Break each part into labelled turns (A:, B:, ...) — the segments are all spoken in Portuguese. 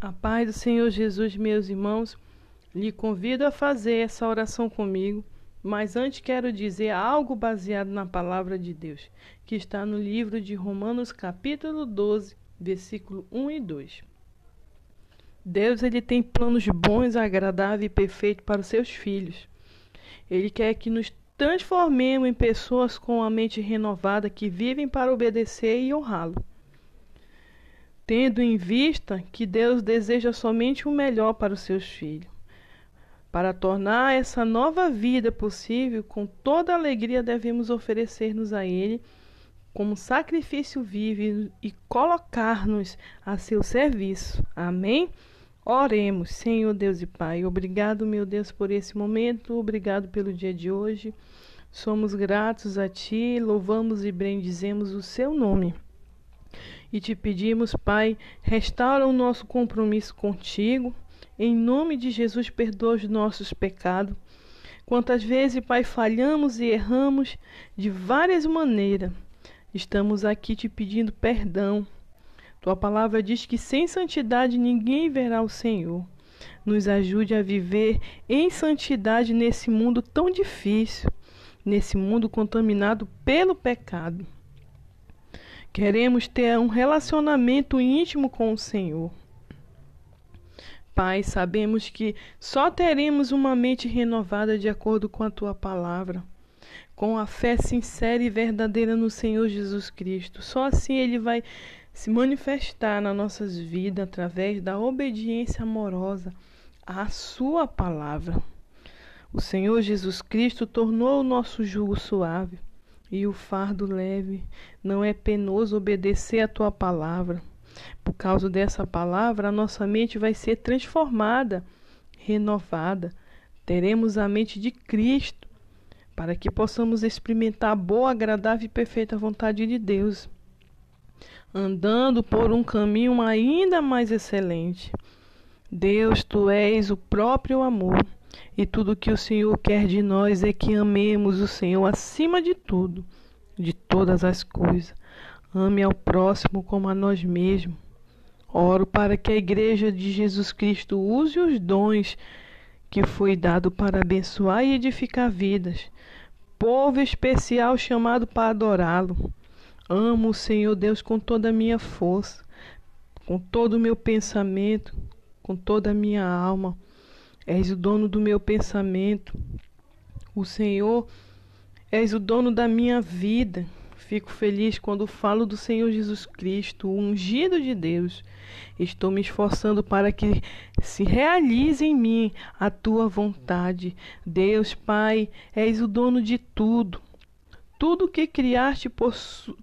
A: A paz do Senhor Jesus, meus irmãos, lhe convido a fazer essa oração comigo, mas antes quero dizer algo baseado na palavra de Deus, que está no livro de Romanos, capítulo 12, versículo 1 e 2. Deus ele tem planos bons, agradáveis e perfeitos para os seus filhos. Ele quer que nos transformemos em pessoas com a mente renovada que vivem para obedecer e honrá-lo tendo em vista que Deus deseja somente o melhor para os seus filhos. Para tornar essa nova vida possível, com toda alegria devemos oferecer-nos a Ele como sacrifício vivo e colocar-nos a seu serviço. Amém? Oremos, Senhor Deus e Pai. Obrigado, meu Deus, por esse momento. Obrigado pelo dia de hoje. Somos gratos a Ti, louvamos e bendizemos o Seu nome e te pedimos, Pai, restaura o nosso compromisso contigo. Em nome de Jesus, perdoa os nossos pecados. Quantas vezes, Pai, falhamos e erramos de várias maneiras. Estamos aqui te pedindo perdão. Tua palavra diz que sem santidade ninguém verá o Senhor. Nos ajude a viver em santidade nesse mundo tão difícil, nesse mundo contaminado pelo pecado. Queremos ter um relacionamento íntimo com o Senhor. Pai, sabemos que só teremos uma mente renovada de acordo com a tua palavra, com a fé sincera e verdadeira no Senhor Jesus Cristo. Só assim ele vai se manifestar nas nossas vidas através da obediência amorosa à sua palavra. O Senhor Jesus Cristo tornou o nosso jugo suave e o fardo leve. Não é penoso obedecer a tua palavra. Por causa dessa palavra, a nossa mente vai ser transformada, renovada. Teremos a mente de Cristo, para que possamos experimentar a boa, agradável e perfeita vontade de Deus, andando por um caminho ainda mais excelente. Deus, tu és o próprio amor. E tudo que o Senhor quer de nós é que amemos o Senhor acima de tudo, de todas as coisas. Ame ao próximo como a nós mesmos. Oro para que a Igreja de Jesus Cristo use os dons que foi dado para abençoar e edificar vidas. Povo especial chamado para adorá-lo. Amo o Senhor Deus com toda a minha força, com todo o meu pensamento, com toda a minha alma És o dono do meu pensamento. O Senhor és o dono da minha vida. Fico feliz quando falo do Senhor Jesus Cristo, o ungido de Deus. Estou me esforçando para que se realize em mim a tua vontade. Deus, Pai, és o dono de tudo. Tudo que criaste,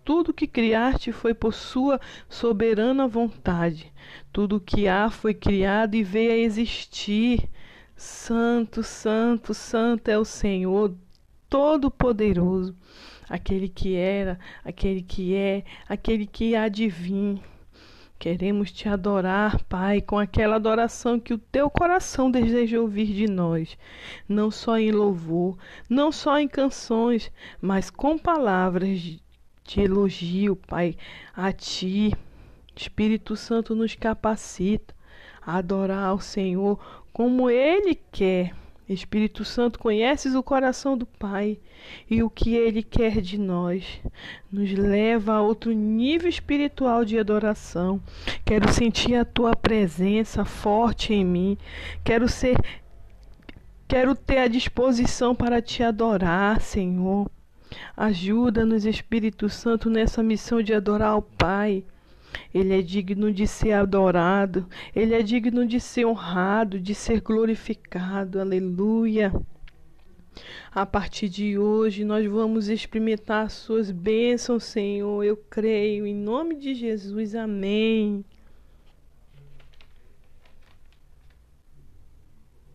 A: tudo que criaste foi por sua soberana vontade. Tudo que há foi criado e veio a existir. Santo, Santo, Santo é o Senhor Todo-Poderoso, aquele que era, aquele que é, aquele que há de vir. Queremos te adorar, Pai, com aquela adoração que o teu coração deseja ouvir de nós, não só em louvor, não só em canções, mas com palavras de elogio, Pai, a ti. Espírito Santo nos capacita adorar ao Senhor como Ele quer. Espírito Santo, conheces o coração do Pai e o que Ele quer de nós. Nos leva a outro nível espiritual de adoração. Quero sentir a Tua presença forte em mim. Quero ser. Quero ter a disposição para te adorar, Senhor. Ajuda-nos, Espírito Santo, nessa missão de adorar ao Pai. Ele é digno de ser adorado, ele é digno de ser honrado, de ser glorificado. Aleluia. A partir de hoje, nós vamos experimentar as suas bênçãos, Senhor. Eu creio, em nome de Jesus. Amém.